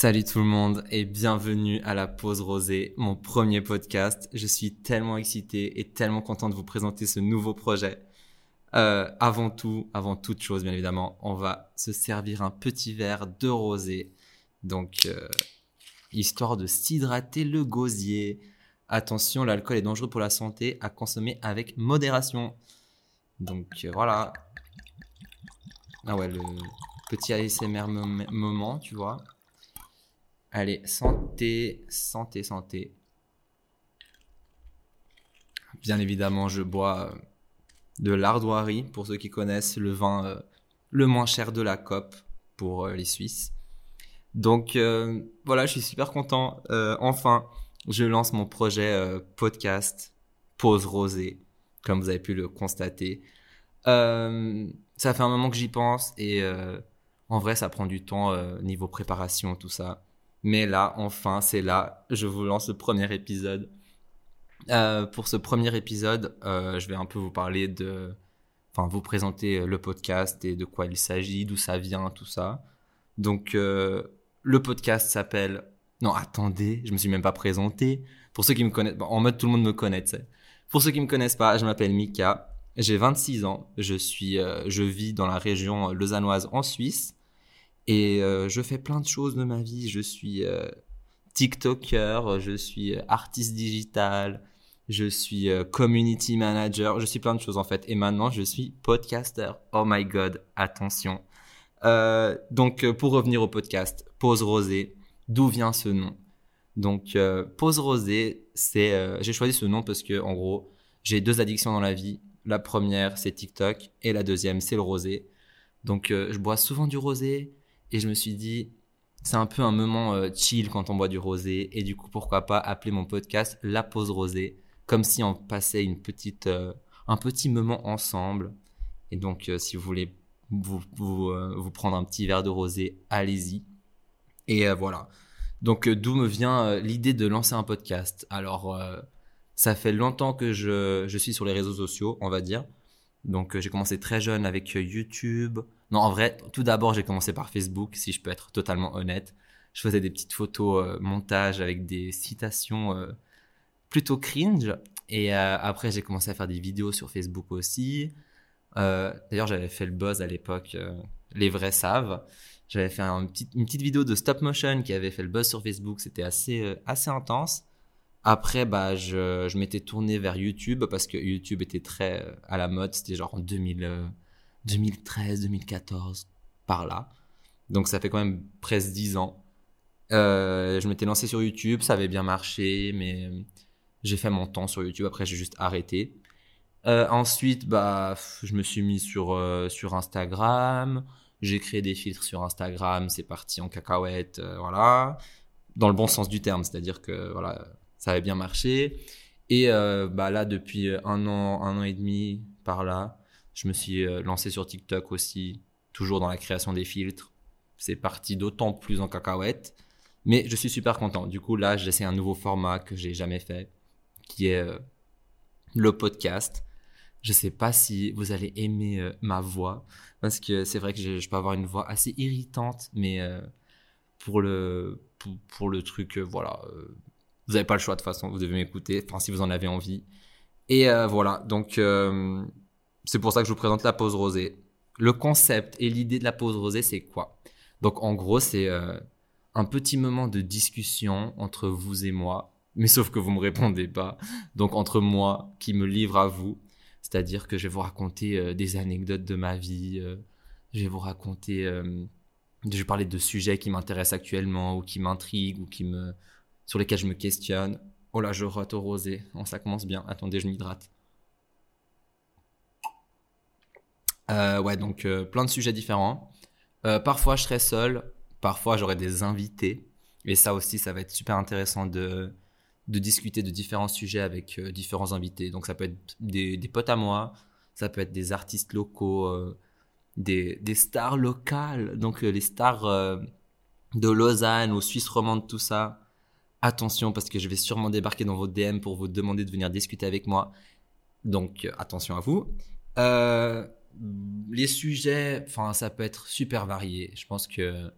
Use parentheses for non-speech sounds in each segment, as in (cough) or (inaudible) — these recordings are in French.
Salut tout le monde et bienvenue à la pause rosée, mon premier podcast. Je suis tellement excité et tellement content de vous présenter ce nouveau projet. Euh, avant tout, avant toute chose, bien évidemment, on va se servir un petit verre de rosé. Donc, euh, histoire de s'hydrater le gosier. Attention, l'alcool est dangereux pour la santé, à consommer avec modération. Donc euh, voilà. Ah ouais, le petit ASMR moment, tu vois. Allez, santé, santé, santé. Bien évidemment, je bois euh, de l'ardoirie, pour ceux qui connaissent, le vin euh, le moins cher de la COP pour les Suisses. Donc voilà, je suis super content. enfin, je lance mon projet euh, podcast Pause Rosée, comme vous avez pu le constater. Euh, ça fait un moment que j'y pense et euh, en vrai, ça prend du temps niveau préparation, tout ça. Mais là, enfin, c'est là. Je vous lance le premier épisode. pour ce premier épisode, je vais un peu vous parler de, enfin, vous présenter le podcast et de quoi il s'agit, d'où ça vient, tout ça. Donc, le podcast s'appelle non, attendez, je me suis même pas présenté. Pour ceux qui me connaissent, en mode tout le monde me connaît, tu sais. Pour ceux qui me connaissent pas, je m'appelle Mika, j'ai 26 ans, je suis, euh, je vis dans la région lausannoise en Suisse et euh, je fais plein de choses de ma vie. Je suis euh, TikToker, je suis artiste digital, je suis community manager, je suis plein de choses en fait. Et maintenant, je suis podcaster. Oh my god, attention. donc, pour revenir au podcast, pause rosée d'où vient ce nom? Donc, euh, pause rosée, c'est, euh, j'ai choisi ce nom parce que, en gros, j'ai deux addictions dans la vie. La première, c'est TikTok, et la deuxième, c'est le rosé. Donc, euh, je bois souvent du rosé, et je me suis dit, c'est un peu un moment chill quand on boit du rosé, et du coup, pourquoi pas appeler mon podcast La Pause Rosée, comme si on passait une petite, un petit moment ensemble. Et donc, si vous voulez vous, vous, prendre un petit verre de rosé, allez-y. Et euh, voilà. Donc euh, d'où me vient euh, l'idée de lancer un podcast. Alors ça fait longtemps que je, je, suis sur les réseaux sociaux, on va dire. Donc j'ai commencé très jeune avec YouTube. Non, en vrai, tout d'abord j'ai commencé par Facebook, si je peux être totalement honnête. Je faisais des petites photos montage avec des citations plutôt cringe. Et après j'ai commencé à faire des vidéos sur Facebook aussi. D'ailleurs j'avais fait le buzz à l'époque, les vrais savent. J'avais fait une petite vidéo de stop motion qui avait fait le buzz sur Facebook. C'était assez, euh, assez intense. Après, bah, je, je m'étais tourné vers YouTube parce que YouTube était très euh, à la mode. C'était genre en 2000, 2013, 2014, par là. Donc ça fait quand même presque 10 ans. Euh, je m'étais lancé sur YouTube, ça avait bien marché, mais j'ai fait mon temps sur YouTube. Après, j'ai juste arrêté. ensuite, bah, je me suis mis sur, sur Instagram. J'ai créé des filtres sur Instagram, c'est parti en cacahuète, euh, voilà, dans le bon sens du terme, c'est-à-dire que voilà, ça avait bien marché. Et euh, bah là, depuis un an, un an et demi par là, je me suis euh, lancé sur TikTok aussi, toujours dans la création des filtres. C'est parti d'autant plus en cacahuète, mais je suis super content. Du coup, là, j'essaie un nouveau format que j'ai jamais fait, qui est le podcast. Je sais pas si vous allez aimer euh, ma voix parce que c'est vrai que je, peux avoir une voix assez irritante, mais euh, pour le pour, le truc, euh, voilà, vous n'avez pas le choix de toute façon, vous devez m'écouter. Enfin, si vous en avez envie. Et voilà, donc c'est pour ça que je vous présente la pause rosée. Le concept et l'idée de la pause rosée, c'est quoi? Donc en gros, c'est un petit moment de discussion entre vous et moi, mais sauf que vous me répondez pas. Donc entre moi qui me livre à vous c'est-à-dire que je vais vous raconter euh, des anecdotes de ma vie, euh, je vais vous raconter, euh, je vais parler de sujets qui m'intéressent actuellement ou qui m'intriguent ou qui me, sur lesquels je me questionne. Oh là, je rote au rosé. Oh, ça commence bien. Attendez, je m'hydrate. Ouais, donc plein de sujets différents. parfois, je serai seul. Parfois, j'aurai des invités. Et ça aussi, ça va être super intéressant de, de discuter de différents sujets avec euh, différents invités. Donc ça peut être des, potes à moi, ça peut être des artistes locaux, euh, des, des, stars locales, donc euh, les stars de Lausanne ou Suisse romande, tout ça. Attention parce que je vais sûrement débarquer dans vos DM pour vous demander de venir discuter avec moi. Donc attention à vous. Les sujets, enfin ça peut être super varié. Je pense que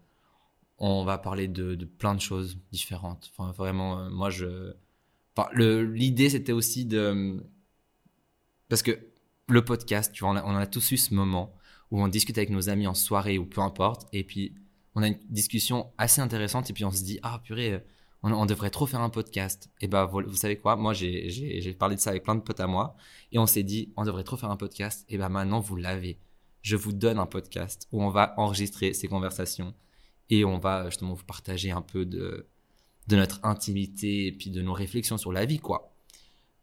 on va parler de, plein de choses différentes. Enfin, vraiment, euh, moi, je. Enfin, l'idée, c'était aussi de. Parce que le podcast, tu vois, on a, a, tous eu ce moment où on discute avec nos amis en soirée ou peu importe, et puis on a une discussion assez intéressante, et puis on se dit, ah purée, on, devrait trop faire un podcast. Et ben, vous, savez quoi, moi, j'ai parlé de ça avec plein de potes à moi, et on s'est dit, on devrait trop faire un podcast, et ben maintenant, vous l'avez. Je vous donne un podcast où on va enregistrer ces conversations et on va justement vous partager un peu de, notre intimité et puis de nos réflexions sur la vie, quoi.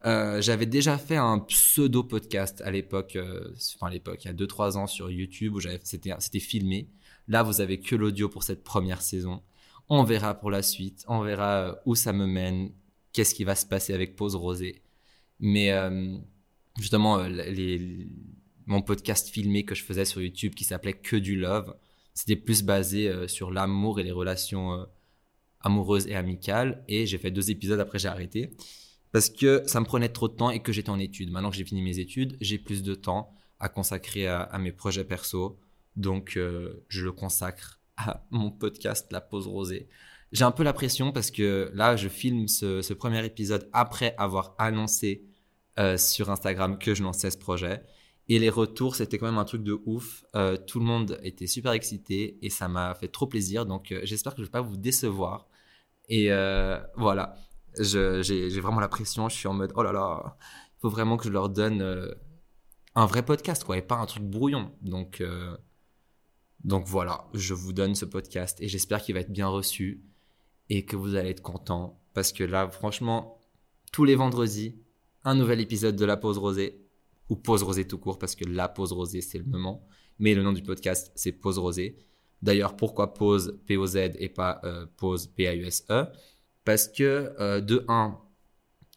Euh, j'avais déjà fait un pseudo podcast à l'époque, euh, enfin à l'époque, il y a 2-3 ans sur YouTube où c'était filmé. Là, vous avez que l'audio pour cette première saison. On verra pour la suite, on verra euh, où ça me mène, qu'est-ce qui va se passer avec Pause Rosée. Mais justement, les, mon podcast filmé que je faisais sur YouTube qui s'appelait Que du Love, c'était plus basé euh, sur l'amour et les relations euh, amoureuses et amicales. Et j'ai fait deux épisodes, après j'ai arrêté. Parce que ça me prenait trop de temps et que j'étais en études. Maintenant que j'ai fini mes études, j'ai plus de temps à consacrer à, mes projets perso. Donc euh, je le consacre mon podcast La Pause Rosée. J'ai un peu la pression parce que là, je filme ce, premier épisode après avoir annoncé sur Instagram que je lançais ce projet. Et les retours, c'était quand même un truc de ouf. Euh, tout le monde était super excité et ça m'a fait trop plaisir. Donc euh, j'espère que je ne vais pas vous décevoir. Et euh, voilà, j'ai vraiment la pression. Je suis en mode, oh là là, il faut vraiment que je leur donne un vrai podcast, quoi, et pas un truc brouillon. Donc, donc voilà, je vous donne ce podcast et j'espère qu'il va être bien reçu et que vous allez être content. Parce que là, franchement, tous les vendredis, un nouvel épisode de La Pause Rosée ou Pause Rosée tout court, parce que la Pause Rosée, c'est le moment. Mais le nom du podcast, c'est Pause Rosée. D'ailleurs, pourquoi Pause P-O-Z et pas euh, Pause P-A-U-S-E Parce que, euh, de un,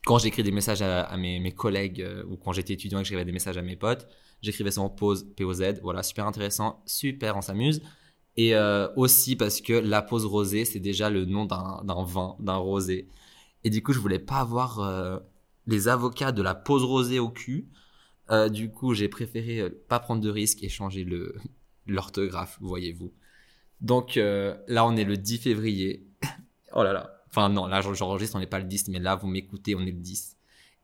quand j'écris des messages à, mes, collègues euh, ou quand j'étais étudiant et que j'écrivais des messages à mes potes, j'écrivais ça en pause P-O-Z. Voilà, super intéressant, super, on s'amuse. Et aussi parce que la pause rosée, c'est déjà le nom d'un vin, d'un rosé. Et du coup, je voulais pas avoir les avocats de la pause rosée au cul. Euh, du coup, j'ai préféré euh, pas prendre de risques et changer (laughs) l'orthographe, voyez-vous. Donc euh, là, on est le 10 février. (laughs) oh là là. Enfin non, là j'enregistre, on n'est pas le 10, mais là vous m'écoutez, on est le 10.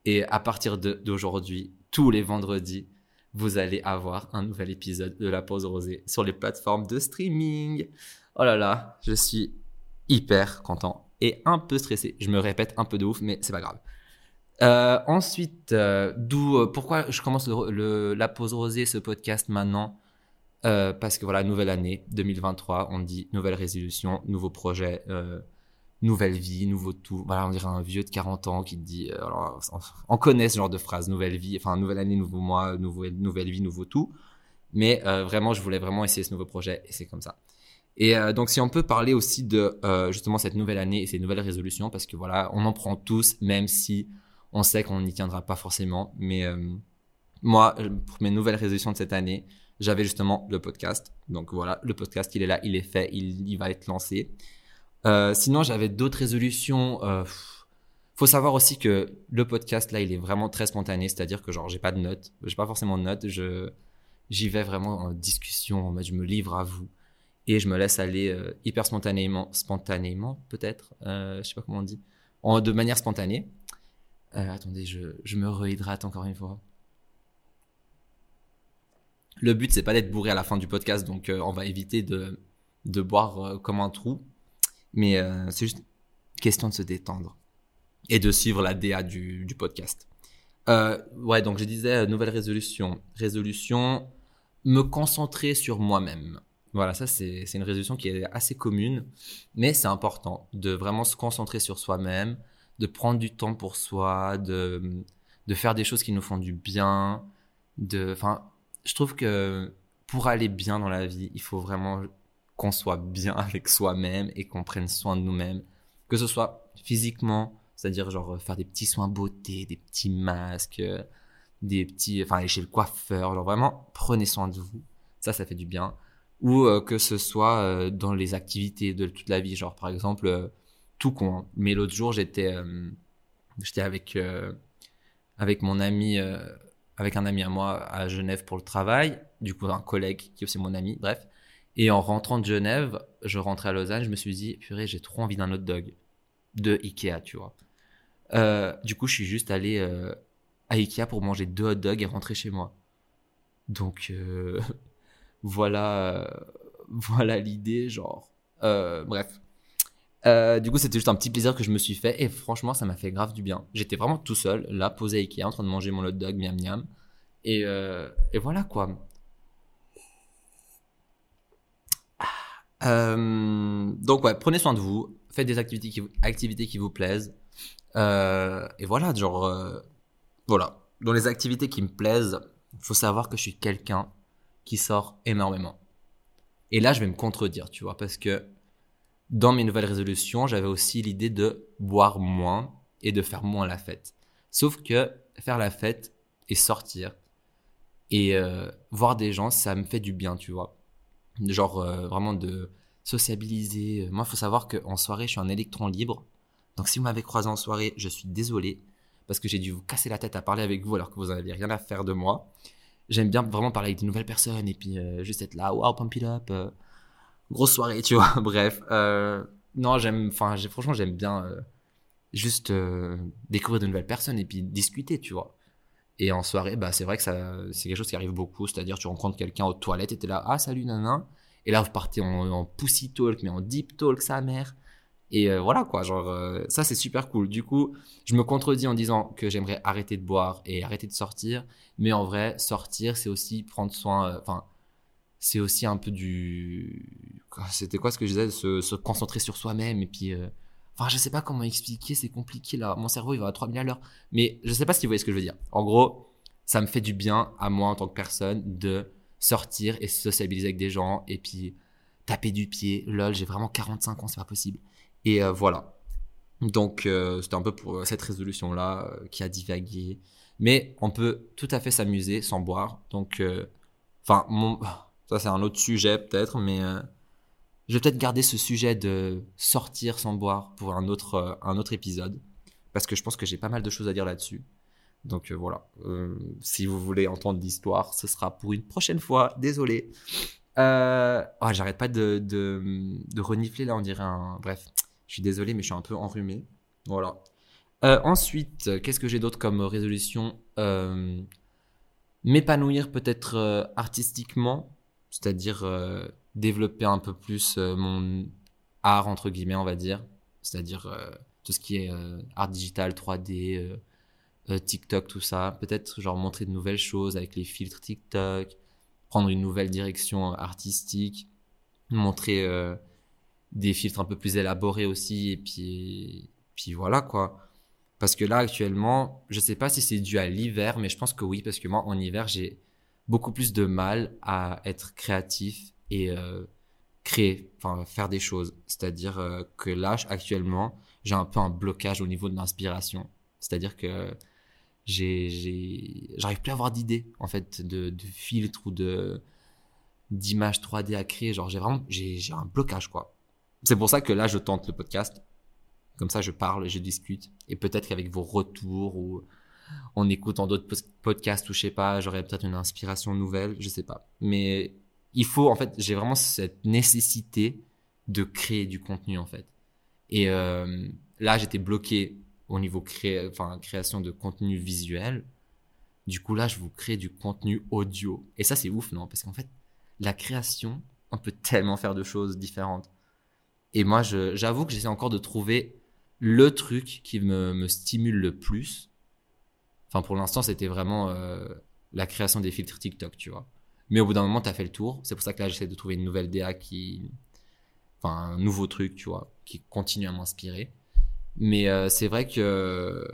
Et à partir d'aujourd'hui, tous les vendredis, vous allez avoir un nouvel épisode de La Pause Rosée sur les plateformes de streaming. Oh là là, je suis hyper content et un peu stressé. Je me répète un peu de ouf, mais c'est pas grave. Euh, ensuite, euh, d'où euh, pourquoi je commence la pause rosée ce podcast maintenant? Parce que voilà, nouvelle année 2023, on dit nouvelle résolution, nouveau projet, nouvelle vie, nouveau tout. Voilà, on dirait un vieux de 40 ans qui dit. Alors, on, connaît ce genre de phrase, nouvelle vie, enfin nouvelle année, nouveau mois, nouvelle, nouvelle vie, nouveau tout. Mais vraiment, je voulais vraiment essayer ce nouveau projet et c'est comme ça. Et donc, si on peut parler aussi de justement cette nouvelle année et ces nouvelles résolutions, parce que voilà, on en prend tous, même si on sait qu'on n'y tiendra pas forcément. Mais euh, moi, pour mes nouvelles résolutions de cette année, j'avais justement le podcast. Donc voilà, le podcast, il est là, il est fait, il, va être lancé. Euh, sinon, j'avais d'autres résolutions. Euh, faut savoir aussi que le podcast là, il est vraiment très spontané, c'est-à-dire que genre j'ai pas de notes, j'ai pas forcément de notes, je j'y vais vraiment en discussion, en mode je me livre à vous et je me laisse aller hyper spontanément, spontanément peut-être, je sais pas comment on dit, en, de manière spontanée. Euh, attendez, je, me réhydrate encore une fois. Le but, c'est pas d'être bourré à la fin du podcast, donc euh, on va éviter de, de boire euh, comme un trou. Mais c'est juste question de se détendre et de suivre la DA du, du podcast. ouais, donc je disais, nouvelle résolution. Résolution, me concentrer sur moi-même. Voilà, ça c'est une résolution qui est assez commune, mais c'est important de vraiment se concentrer sur soi-même, de prendre du temps pour soi, de, de faire des choses qui nous font du bien. De, je trouve que pour aller bien dans la vie, il faut vraiment qu'on soit bien (laughs) avec soi-même et qu'on prenne soin de nous-mêmes. Que ce soit physiquement, c'est-à-dire genre faire des petits soins beauté, des petits masques, des petits, enfin aller chez le coiffeur, genre vraiment prenez soin de vous. Ça, ça fait du bien. Ou euh, que ce soit euh, dans les activités de toute la vie, genre par exemple euh, tout con. Hein. Mais l'autre jour, j'étais euh, j'étais avec euh, avec mon ami euh, avec un ami à moi à Genève pour le travail, du coup un collègue qui est aussi mon ami, bref. Et en rentrant de Genève, je rentrais à Lausanne, je me suis dit, purée, j'ai trop envie d'un hot dog de Ikea, tu vois. Euh, du coup, je suis juste allé euh, à Ikea pour manger deux hot dogs et rentrer chez moi. Donc, euh, (laughs) voilà, voilà l'idée, genre. bref. du coup, c'était juste un petit plaisir que je me suis fait et franchement, ça m'a fait grave du bien. J'étais vraiment tout seul, là, posé à Ikea, en train de manger mon hot dog, miam miam. Et, et voilà quoi. Euh, donc ouais, prenez soin de vous, faites des activités qui activités qui vous plaisent. Euh, et voilà, genre, euh, voilà. Dans les activités qui me plaisent, faut savoir que je suis quelqu'un qui sort énormément. Et là, je vais me contredire, tu vois, parce que dans mes nouvelles résolutions, j'avais aussi l'idée de boire moins et de faire moins la fête. Sauf que faire la fête et sortir et euh, voir des gens, ça me fait du bien, tu vois genre euh, vraiment de sociabiliser. Moi, il faut savoir qu'en soirée, je suis un électron libre. Donc, si vous m'avez croisé en soirée, je suis désolé parce que j'ai dû vous casser la tête à parler avec vous alors que vous n'avez rien à faire de moi. J'aime bien vraiment parler avec de nouvelles personnes et puis euh, juste être là, wow, pump it up. Euh, grosse soirée, tu vois. (laughs) Bref. non, j'aime, enfin, franchement, j'aime bien juste découvrir de nouvelles personnes et puis discuter, tu vois. Et en soirée, bah, c'est vrai que c'est quelque chose qui arrive beaucoup. C'est-à-dire, tu rencontres quelqu'un aux toilettes et t'es là, ah, salut, nana. Et là, vous partez en, en pussy talk, mais en deep talk, sa mère. Et euh, voilà, quoi. Genre, euh, ça, c'est super cool. Du coup, je me contredis en disant que j'aimerais arrêter de boire et arrêter de sortir. Mais en vrai, sortir, c'est aussi prendre soin, euh, enfin, c'est aussi un peu du, c'était quoi ce que je disais, se, se concentrer sur soi-même et puis, Enfin, je sais pas comment expliquer, c'est compliqué là. Mon cerveau, il va à 3000 à l'heure. Mais je sais pas si vous voyez ce que je veux dire. En gros, ça me fait du bien à moi en tant que personne de sortir et sociabiliser avec des gens et puis taper du pied. Lol, j'ai vraiment 45 ans, c'est pas possible. Et euh, voilà. Donc, euh, c'était un peu pour cette résolution-là euh, qui a divagué. Mais on peut tout à fait s'amuser sans boire. Donc, enfin, (laughs) ça c'est un autre sujet peut-être, mais je vais peut-être garder ce sujet de sortir sans boire pour un autre, euh, un épisode, parce que je pense que j'ai pas mal de choses à dire là-dessus. Donc euh, voilà, euh, si vous voulez entendre l'histoire, ce sera pour une prochaine fois, désolé. Oh, j'arrête pas de, de, renifler là, on dirait un... Bref, je suis désolé, mais je suis un peu enrhumé. Voilà. ensuite, qu'est-ce que j'ai d'autre comme résolution? M'épanouir peut-être artistiquement, c'est-à-dire développer un peu plus euh, mon art, entre guillemets, on va dire. C'est-à-dire euh, tout ce qui est euh, art digital, 3D, TikTok, tout ça. Peut-être genre montrer de nouvelles choses avec les filtres TikTok, prendre une nouvelle direction artistique, montrer des filtres un peu plus élaborés aussi, et puis, puis voilà quoi. Parce que là, actuellement, je sais pas si c'est dû à l'hiver, mais je pense que oui, parce que moi, en hiver, j'ai beaucoup plus de mal à être créatif et euh, créer, enfin faire des choses. C'est-à-dire euh, que là, actuellement, j'ai un peu un blocage au niveau de l'inspiration. C'est-à-dire que j'ai, j'arrive plus à avoir d'idées en fait de, de filtres ou de d'images 3D à créer. Genre j'ai vraiment j'ai, j'ai un blocage quoi. C'est pour ça que là je tente le podcast. Comme ça je parle, je discute et peut-être qu'avec vos retours ou en écoutant d'autres podcasts ou je sais pas, j'aurais peut-être une inspiration nouvelle, je sais pas. Mais il faut en fait j'ai vraiment cette nécessité de créer du contenu en fait. Et euh, là j'étais bloqué au niveau cré... enfin, création de contenu visuel. Du coup là je vous crée du contenu audio. Et ça c'est ouf non? Parce qu'en fait la création on peut tellement faire de choses différentes. Et moi j'avoue que j'essaie encore de trouver le truc qui me, me stimule le plus enfin pour l'instant c'était vraiment euh, la création des filtres TikTok tu vois mais au bout d'un moment, tu as fait le tour. C'est pour ça que là, j'essaie de trouver une nouvelle DA qui. Enfin, un nouveau truc, tu vois, qui continue à m'inspirer. Mais euh, c'est vrai que.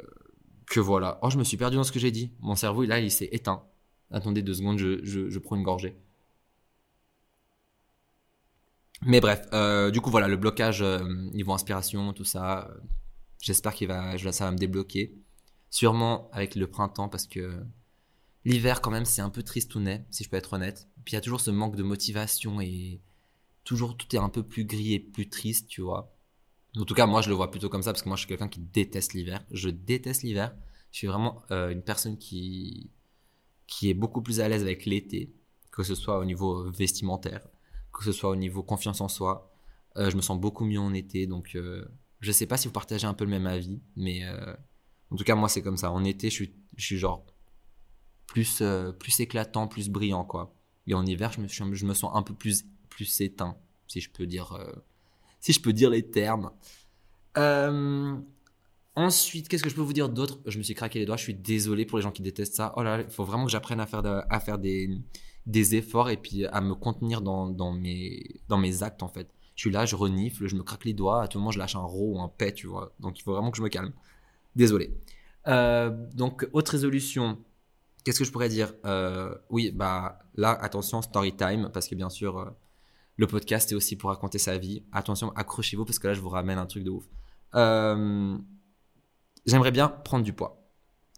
Que voilà. Oh, je me suis perdu dans ce que j'ai dit. Mon cerveau, là, il s'est éteint. Attendez deux secondes, je, je, prends une gorgée. Mais bref, euh, du coup, voilà, le blocage niveau inspiration, tout ça. J'espère qu'il va, ça va me débloquer. Sûrement avec le printemps, parce que L'hiver, quand même, c'est un peu tristounet, si je peux être honnête. Puis il y a toujours ce manque de motivation et toujours tout est un peu plus gris et plus triste, tu vois. En tout cas, moi, je le vois plutôt comme ça parce que moi, je suis quelqu'un qui déteste l'hiver. Je déteste l'hiver. Je suis vraiment euh, une personne qui qui est beaucoup plus à l'aise avec l'été, que ce soit au niveau vestimentaire, que ce soit au niveau confiance en soi. je me sens beaucoup mieux en été, donc je sais pas si vous partagez un peu le même avis, mais en tout cas moi c'est comme ça. En été, je suis, genre plus, plus éclatant, plus brillant quoi. Et en hiver, je me, je me sens un peu plus, plus éteint, si je peux dire, si je peux dire les termes. Euh, Ensuite, qu'est-ce que je peux vous dire d'autre? Je me suis craqué les doigts, je suis désolé pour les gens qui détestent ça. Oh là, il faut vraiment que j'apprenne à faire, à faire des, des efforts et puis à me contenir dans, dans, mes, dans mes actes en fait. Je suis là, je renifle, je me craque les doigts, à tout moment je lâche un ro ou un pet, tu vois. Donc il faut vraiment que je me calme. Désolé. Euh, donc, autre résolution. Qu'est-ce que je pourrais dire? Euh, Oui, bah là, attention, story time, parce que bien sûr, euh, le podcast est aussi pour raconter sa vie. Attention, accrochez-vous, parce que là, je vous ramène un truc de ouf. J'aimerais bien prendre du poids.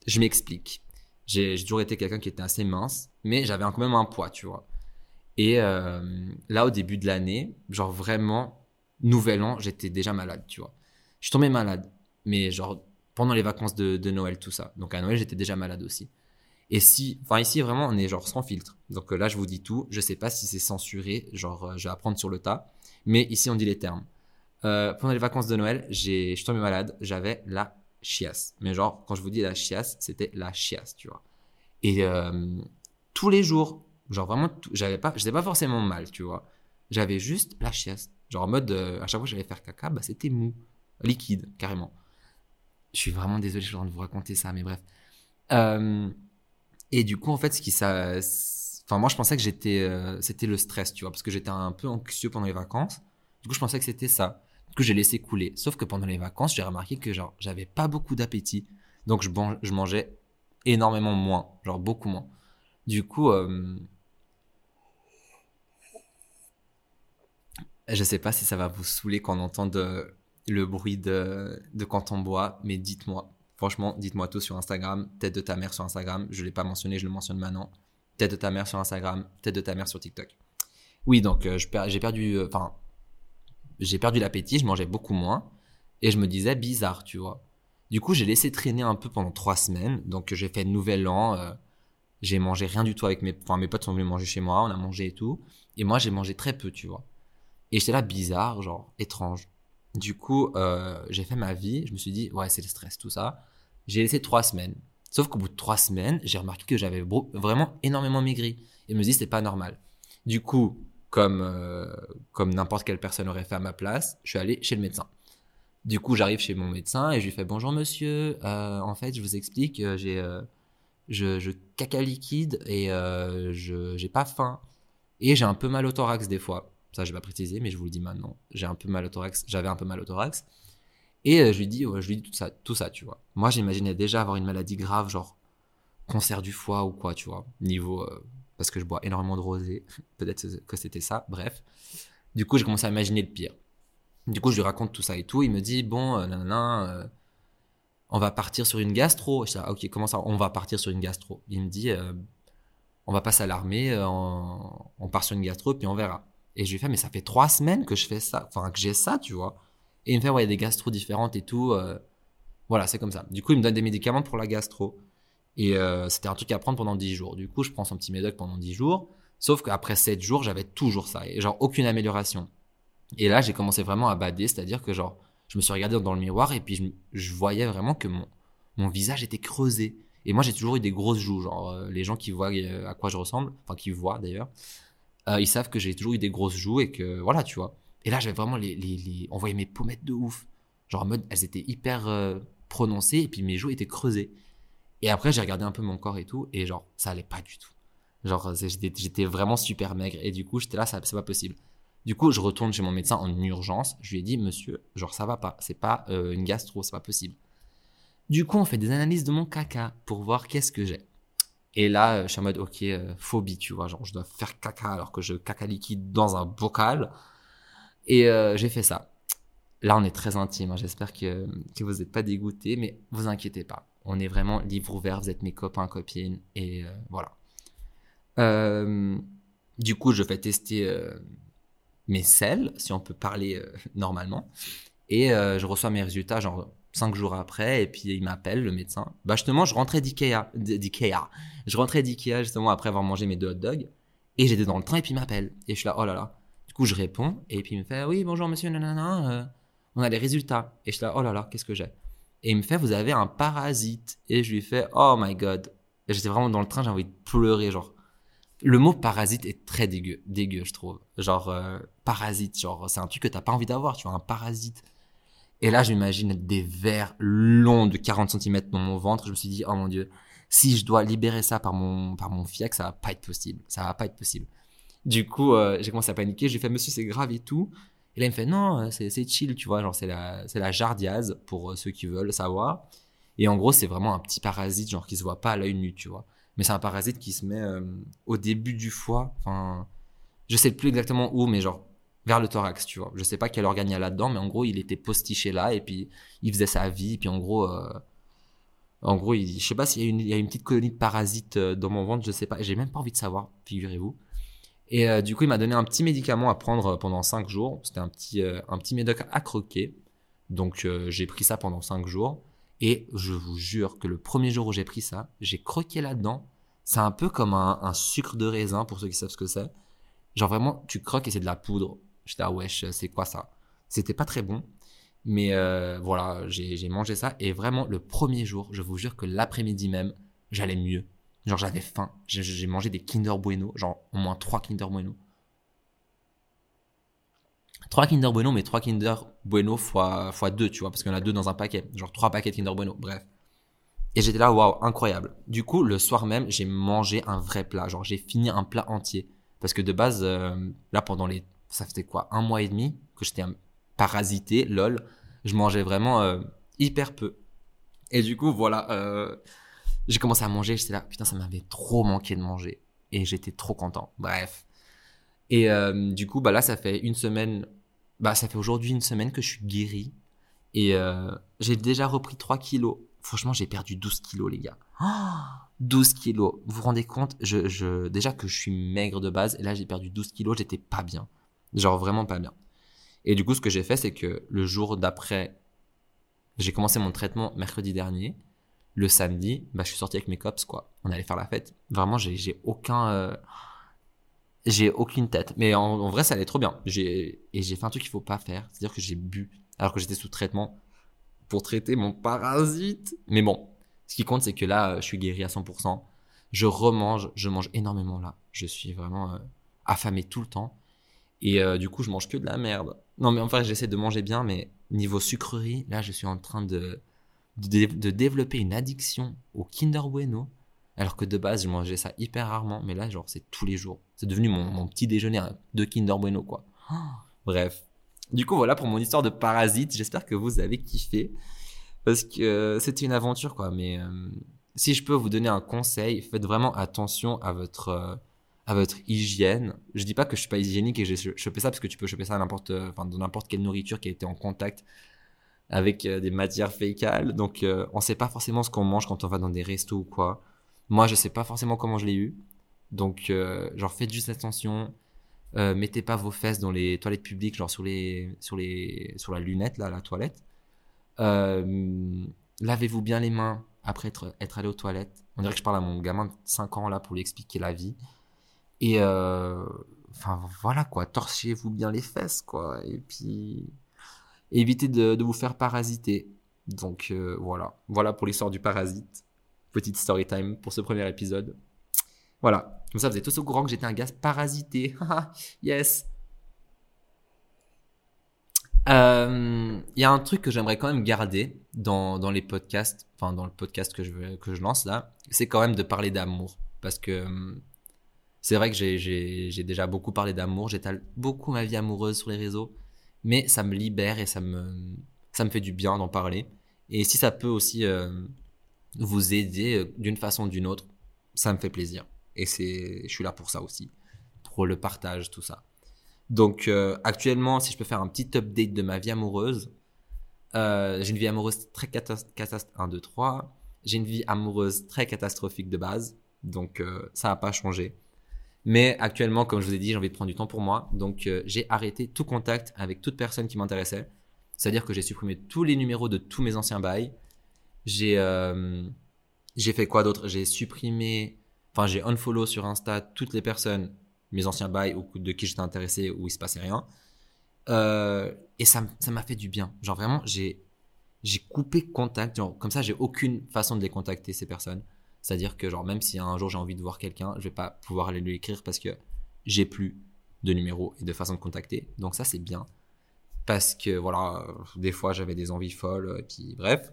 Je m'explique. J'ai toujours été quelqu'un qui était assez mince, mais j'avais quand même un poids, tu vois. Et là, au début de l'année, genre vraiment, nouvel an, j'étais déjà malade, tu vois. Je suis tombé malade, mais genre pendant les vacances de, Noël, tout ça. Donc à Noël, j'étais déjà malade aussi. Et si, enfin ici vraiment, on est genre sans filtre. Donc là, je vous dis tout. Je sais pas si c'est censuré, genre euh, je vais apprendre sur le tas. Mais ici, on dit les termes. Euh, pendant les vacances de Noël, je suis tombé malade. J'avais la chiasse. Mais genre, quand je vous dis la chiasse, c'était la chiasse, tu vois. Et euh, tous les jours, genre vraiment, j'avais pas, pas forcément mal, tu vois. J'avais juste la chiasse. Genre en mode, euh, à chaque fois que j'allais faire caca, bah, c'était mou, liquide, carrément. Je suis vraiment désolé, je suis de vous raconter ça, mais bref. Euh, et du coup, en fait, ce qui ça, enfin moi, je pensais que j'étais, c'était le stress, tu vois, parce que j'étais un peu anxieux pendant les vacances. Du coup, je pensais que c'était ça que j'ai laissé couler. Sauf que pendant les vacances, j'ai remarqué que j'avais pas beaucoup d'appétit, donc je, mangeais énormément moins, genre beaucoup moins. Du coup, euh, je sais pas si ça va vous saouler quand on entend le bruit de, de quand on boit, mais dites-moi. Franchement, dites-moi tout sur Instagram, tête de ta mère sur Instagram. Je l'ai pas mentionné, je le mentionne maintenant. Tête de ta mère sur Instagram, tête de ta mère sur TikTok. Oui, donc euh, j'ai perdu, euh, enfin, j'ai perdu l'appétit, je mangeais beaucoup moins. Et je me disais bizarre, tu vois. Du coup, j'ai laissé traîner un peu pendant trois semaines. Donc, j'ai fait nouvel an. Euh, j'ai mangé rien du tout avec mes, enfin, mes potes sont venus manger chez moi. On a mangé et tout. Et moi, j'ai mangé très peu, tu vois. Et j'étais là bizarre, genre étrange. Du coup, euh, j'ai fait ma vie. Je me suis dit, ouais, c'est le stress, tout ça. J'ai laissé trois semaines. Sauf qu'au bout de trois semaines, j'ai remarqué que j'avais vraiment énormément maigri. Et je me suis dit, c'est pas normal. Du coup, comme, euh, comme n'importe quelle personne aurait fait à ma place, je suis allé chez le médecin. Du coup, j'arrive chez mon médecin et je lui fais bonjour monsieur. Euh, en fait, je vous explique, j'ai je, caca liquide et je j'ai pas faim et j'ai un peu mal au thorax des fois. Ça, je vais pas préciser, mais je vous le dis maintenant. J'ai un peu mal au thorax. J'avais un peu mal au thorax. Et je lui dis, je lui dis tout ça, tout ça, tu vois. Moi, j'imaginais déjà avoir une maladie grave, genre cancer du foie ou quoi, tu vois, niveau parce que je bois énormément de rosé. (laughs) Peut-être que c'était ça, bref. Du coup, j'ai commencé à imaginer le pire. Du coup, je lui raconte tout ça et tout. Il me dit, bon, euh, euh on va partir sur une gastro. Je dis, ah, ok, comment ça On va partir sur une gastro? Il me dit, euh, on va pas s'alarmer, euh, on, part sur une gastro, puis on verra. Et je lui fais, mais ça fait trois semaines que je fais ça, enfin, que j'ai ça, tu vois. Et il me fait, ouais, il y a des gastro différentes et tout. voilà, c'est comme ça. Du coup, il me donne des médicaments pour la gastro. Et euh, c'était un truc à prendre pendant 10 jours. Du coup, je prends son petit médoc pendant 10 jours. Sauf qu'après 7 jours, j'avais toujours ça. Et genre, aucune amélioration. Et là, j'ai commencé vraiment à bader. C'est-à-dire que genre, je me suis regardé dans le miroir et puis je, voyais vraiment que mon, mon visage était creusé. Et moi, j'ai toujours eu des grosses joues. Genre, euh, les gens qui voient euh, à quoi je ressemble, enfin, qui voient d'ailleurs, ils savent que j'ai toujours eu des grosses joues et que, voilà, tu vois. Et là, j'avais vraiment les, les, On voyait mes pommettes de ouf. Genre, en mode, elles étaient hyper prononcées et puis mes joues étaient creusées. Et après, j'ai regardé un peu mon corps et tout, et genre, ça allait pas du tout. Genre, j'étais vraiment super maigre, et du coup, j'étais là, c'est pas possible. Du coup, je retourne chez mon médecin en urgence. Je lui ai dit, monsieur, genre, ça va pas, c'est pas euh, une gastro, c'est pas possible. Du coup, on fait des analyses de mon caca pour voir qu'est-ce que j'ai. Et là, je suis en mode, ok, euh, phobie, tu vois, genre, je dois faire caca alors que je caca liquide dans un bocal. Et euh, j'ai fait ça. Là, on est très intime. Hein. J'espère que, que vous n'êtes pas dégoûtés, mais vous inquiétez pas. On est vraiment livre ouvert, vous êtes mes copains, copines, et euh, voilà. Euh, du coup, je fais tester euh, mes selles, si on peut parler (laughs) normalement, et je reçois mes résultats genre cinq jours après, et puis il m'appelle, le médecin. Bah justement, je rentrais d'Ikea, d'Ikea. Je rentrais d'Ikea justement après avoir mangé mes deux hot dogs, et j'étais dans le train, et puis il m'appelle. Et je suis là, oh là là. coup, je réponds et puis il me fait oui bonjour monsieur nanana, euh, on a les résultats et je suis là oh là là qu'est-ce que j'ai? Et il me fait vous avez un parasite et je lui fais oh my god j'étais vraiment dans le train j'ai envie de pleurer genre le mot parasite est très dégueu, dégueu je trouve. Genre euh, parasite, genre c'est un truc que t'as pas envie d'avoir, tu vois, un parasite. Et là, j'imagine des vers longs de 40 cm dans mon ventre. Je me suis dit, oh mon dieu, si je dois libérer ça par mon par mon fiac, ça va pas être possible. Ça va pas être possible. Du coup, euh, j'ai commencé à paniquer. J'ai fait, monsieur, c'est grave et tout. Et là, il me fait, non, euh, c'est chill, tu vois, genre c'est la la jardiase pour ceux qui veulent savoir. Et en gros, c'est vraiment un petit parasite, genre qui se voit pas à l'œil nu, tu vois mais c'est un parasite qui se met euh, au début du foie. Enfin, je sais plus exactement où, mais genre vers le thorax, tu vois. Je sais pas quel organe il y a là-dedans, mais en gros, il était postiché là et puis il faisait sa vie. Et puis en gros, euh, en gros, il, je sais pas s'il y, a une, petite colonie de parasites euh, dans mon ventre, je sais pas. J'ai même pas envie de savoir, figurez-vous. Et du coup, il m'a donné un petit médicament à prendre pendant 5 jours. C'était un petit, un petit médoc à croquer. Donc j'ai pris ça pendant 5 jours. Et je vous jure que le premier jour où j'ai pris ça, j'ai croqué là-dedans. C'est un peu comme un, sucre de raisin pour ceux qui savent ce que c'est. Genre vraiment, tu croques et c'est de la poudre. J'étais ah wesh, c'est quoi ça? C'était pas très bon. Mais euh, voilà, j'ai mangé ça. Et vraiment, le premier jour, je vous jure que l'après-midi même, j'allais mieux. Genre j'avais faim. J'ai mangé des Kinder Bueno, genre au moins trois Kinder Bueno. 3 Kinder Bueno, mais 3 Kinder Bueno fois, fois 2, tu vois, parce qu'il y en a deux dans un paquet. Genre 3 paquets de Kinder Bueno, bref. Et j'étais là, waouh, incroyable. Du coup, le soir même, j'ai mangé un vrai plat. Genre, j'ai fini un plat entier. Parce que de base, euh, là, pendant les. Ça faisait quoi Un mois et demi que j'étais parasité, lol. Je mangeais vraiment euh, hyper peu. Et du coup, voilà. Euh, j'ai commencé à manger. J'étais là, putain, ça m'avait trop manqué de manger. Et j'étais trop content. Bref. Et du coup, bah là, ça fait une semaine bah, ça fait aujourd'hui une semaine que je suis guéri. Et euh, j'ai déjà repris 3 kilos. Franchement, j'ai perdu 12 kilos, les gars. (gasps) 12 kilos. Vous vous rendez compte je, je, Déjà que je suis maigre de base, et là j'ai perdu 12 kilos, j'étais pas bien. Genre vraiment pas bien. Et du coup, ce que j'ai fait, c'est que le jour d'après, j'ai commencé mon traitement mercredi dernier. Le samedi, bah, je suis sorti avec mes cops, quoi. On allait faire la fête. Vraiment, j'ai aucun... Euh, j'ai aucune tête. Mais en, vrai, ça allait trop bien. Et j'ai fait un truc qu'il faut pas faire. C'est-à-dire que j'ai bu alors que j'étais sous traitement pour traiter mon parasite. Mais bon, ce qui compte, c'est que là, je suis guéri à 100%. Je remange, je mange énormément là. Je suis vraiment euh, affamé tout le temps. Et euh, du coup, je mange que de la merde. Non, mais enfin, j'essaie de manger bien, mais niveau sucrerie, là, je suis en train de, de, développer une addiction au Kinder Bueno. Alors que de base, je mangeais ça hyper rarement, mais là, genre, c'est tous les jours. C'est devenu mon, petit déjeuner hein, de Kinder Bueno, quoi. (gasps) Bref. Du coup, voilà pour mon histoire de parasite. J'espère que vous avez kiffé. Parce que euh, c'était une aventure, quoi. Mais euh, si je peux vous donner un conseil, faites vraiment attention à votre, à votre hygiène. Je dis pas que je suis pas hygiénique et j'ai chopé ça parce que tu peux choper ça n'importe, enfin, dans n'importe quelle nourriture qui a été en contact avec des matières fécales. Donc, on sait pas forcément ce qu'on mange quand on va dans des restos ou quoi. Moi, je sais pas forcément comment je l'ai eu. Donc, euh, genre, faites juste attention. Euh, mettez pas vos fesses dans les toilettes publiques, genre sur les, sur les, sur la lunette, là, la toilette. Euh, lavez-vous bien les mains après être, être allé aux toilettes. On dirait que je parle à mon gamin de 5 ans là pour lui expliquer la vie. Et enfin voilà quoi, torchez-vous bien les fesses quoi. Et puis évitez de, vous faire parasiter. Donc voilà, voilà pour l'histoire du parasite petite story time pour ce premier épisode. Voilà. Comme ça, vous êtes tous au courant que j'étais un gaz parasité. (laughs) yes. Il euh, y a un truc que j'aimerais quand même garder dans, dans les podcasts, enfin dans le podcast que je, que je lance là, c'est quand même de parler d'amour. Parce que hum, c'est vrai que j'ai déjà beaucoup parlé d'amour, j'étale beaucoup ma vie amoureuse sur les réseaux, mais ça me libère et ça me, fait du bien d'en parler. Et si ça peut aussi euh, vous aider euh, d'une façon ou d'une autre, ça me fait plaisir. Et c'est, je suis là pour ça aussi, pour le partage, tout ça. Donc euh, actuellement, si je peux faire un petit update de ma vie amoureuse, j'ai une vie amoureuse très catastrophique. 1, 2, 3. J'ai une vie amoureuse très catastrophique de base, donc ça n'a pas changé. Mais actuellement, comme je vous ai dit, j'ai envie de prendre du temps pour moi, donc j'ai arrêté tout contact avec toute personne qui m'intéressait. C'est-à-dire que j'ai supprimé tous les numéros de tous mes anciens bails. J'ai euh, j'ai fait quoi d'autre? J'ai supprimé, enfin j'ai unfollow sur Insta toutes les personnes mes anciens bails ou de qui j'étais intéressé où il se passait rien. Euh, et ça m'a fait du bien. Genre vraiment, j'ai j'ai coupé contact. Genre, comme ça, j'ai aucune façon de les contacter, ces personnes. C'est-à-dire que, genre, même si un jour j'ai envie de voir quelqu'un, je vais pas pouvoir aller lui écrire parce que j'ai plus de numéro et de façon de contacter. Donc, ça, c'est bien. Parce que, voilà, des fois, j'avais des envies folles. Et puis, bref.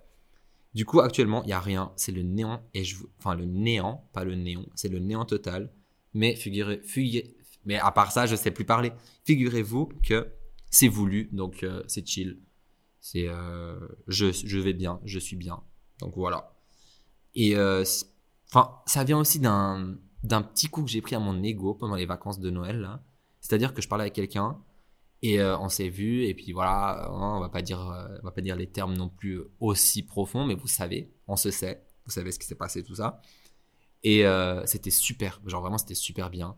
Du coup, actuellement, il n'y a rien. C'est le néant. Et je, enfin, le néant, pas le néon. C'est le néant total. Mais figurez, figurez- mais à part ça, je sais plus parler. Figurez-vous que c'est voulu. Donc, euh, c'est chill. C'est, euh, je, je vais bien, je suis bien. Donc voilà. Et euh, enfin, ça vient aussi d'un petit coup que j'ai pris à mon ego pendant les vacances de Noël. C'est-à-dire que je parlais avec quelqu'un et euh, on s'est vu et puis voilà, hein, on va pas dire, euh, on va pas dire les termes non plus aussi profonds, mais vous savez, on se sait, vous savez ce qui s'est passé tout ça. Et euh, c'était super, genre vraiment c'était super bien,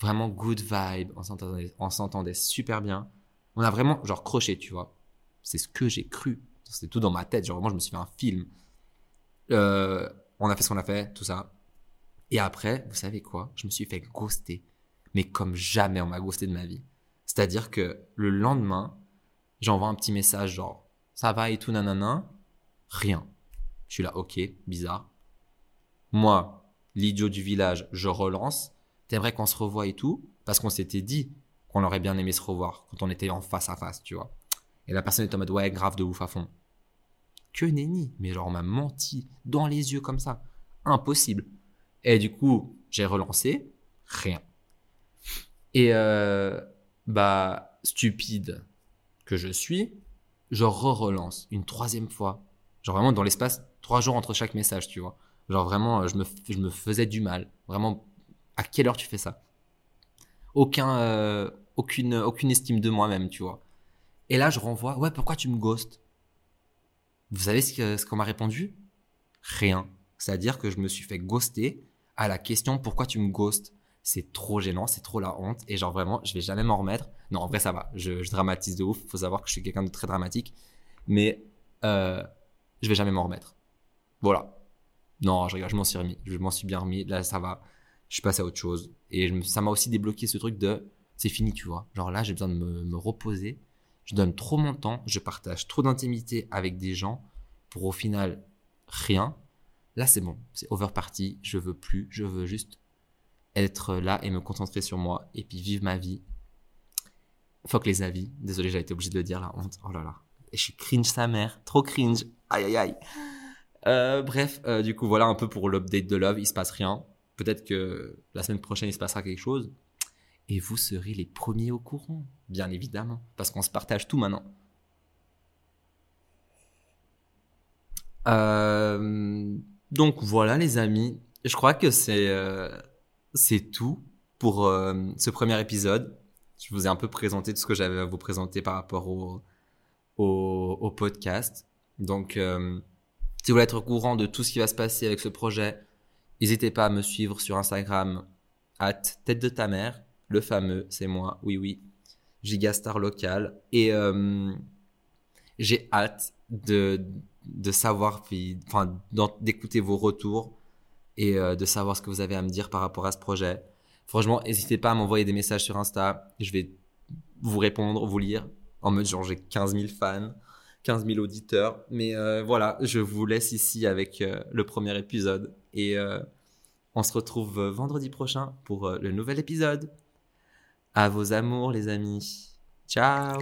vraiment good vibe, on s'entendait super bien. On a vraiment genre croché, tu vois. C'est ce que j'ai cru. C'était tout dans ma tête. Genre, vraiment, je me suis fait un film. Euh, on a fait ce qu'on a fait, tout ça. Et après, vous savez quoi? Je me suis fait ghoster. Mais comme jamais on m'a ghosté de ma vie. C'est-à-dire que le lendemain, j'envoie un petit message genre ça va et tout, nanana. Rien. Je suis là, ok, bizarre. Moi, l'idiot du village, je relance. T'aimerais qu'on se revoie et tout? Parce qu'on s'était dit qu'on aurait bien aimé se revoir quand on était en face à face, tu vois. Et la personne est en mode ouais, grave de ouf à fond. Que nenni, mais genre on m'a menti dans les yeux comme ça. Impossible. Et du coup, j'ai relancé, rien. Et euh, bah, stupide que je suis, je re-relance une troisième fois. Genre vraiment dans l'espace, trois jours entre chaque message, tu vois. Genre vraiment, je me, je faisais du mal. Vraiment, à quelle heure tu fais ça? Euh, aucune, aucune estime de moi-même, tu vois. Et là, je renvoie, ouais, pourquoi tu me ghostes? Vous savez ce qu'on m'a répondu? Rien. C'est-à-dire que je me suis fait ghoster à la question pourquoi tu me ghostes? C'est trop gênant, c'est trop la honte. Et genre vraiment, je vais jamais m'en remettre. Non, en vrai, ça va. Je, dramatise de ouf. Faut savoir que je suis quelqu'un de très dramatique. Mais euh, je vais jamais m'en remettre. Voilà. Non, je rigole, je m'en suis remis. Je m'en suis bien remis. Là, ça va. Je suis passé à autre chose. Et je ça m'a aussi débloqué ce truc de c'est fini, tu vois. Genre là, j'ai besoin de me reposer. Je donne trop mon temps. Je partage trop d'intimité avec des gens pour au final rien. Là, c'est bon. C'est over party. Je veux plus. Je veux juste être là et me concentrer sur moi et puis vivre ma vie. Fuck les avis. Désolé, j'ai été obligé de le dire, la honte. Oh là là. Et je suis cringe sa mère. Trop cringe. Aïe aïe aïe. Euh, bref, euh, du coup, voilà un peu pour l'update de Love. Il se passe rien. Peut-être que la semaine prochaine, il se passera quelque chose. Et vous serez les premiers au courant, bien évidemment. Parce qu'on se partage tout maintenant. Euh, donc voilà les amis, je crois que c'est euh, tout pour euh, ce premier épisode. Je vous ai un peu présenté tout ce que j'avais à vous présenter par rapport au, au, podcast. Donc si vous voulez être au courant de tout ce qui va se passer avec ce projet, n'hésitez pas à me suivre sur Instagram, at tête de ta mère, le fameux, c'est moi, oui oui, Gigastar local. Et euh, j'ai hâte de, de savoir, enfin, d'écouter vos retours et euh, de savoir ce que vous avez à me dire par rapport à ce projet. Franchement, n'hésitez pas à m'envoyer des messages sur Insta. Je vais vous répondre, vous lire. En mode genre, j'ai 15 000 fans, 15 000 auditeurs. Mais euh, voilà, je vous laisse ici avec le premier épisode. Et on se retrouve vendredi prochain pour le nouvel épisode. À vos amours, les amis. Ciao